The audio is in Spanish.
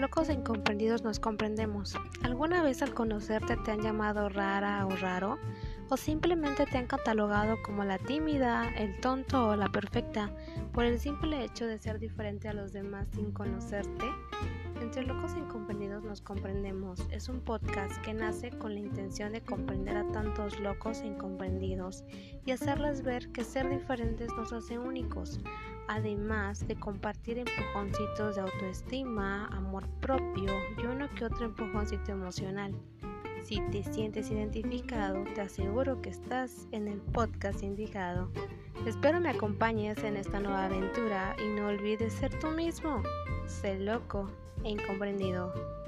locos e incomprendidos nos comprendemos. ¿Alguna vez al conocerte te han llamado rara o raro? ¿O simplemente te han catalogado como la tímida, el tonto o la perfecta por el simple hecho de ser diferente a los demás sin conocerte? Entre locos e incomprendidos nos comprendemos es un podcast que nace con la intención de comprender a tantos locos e incomprendidos y hacerles ver que ser diferentes nos hace únicos, además de compartir empujoncitos de autoestima, amor propio y uno que otro empujoncito emocional. Si te sientes identificado, te aseguro que estás en el podcast indicado. Espero me acompañes en esta nueva aventura y no olvides ser tú mismo. Sé loco e incomprendido.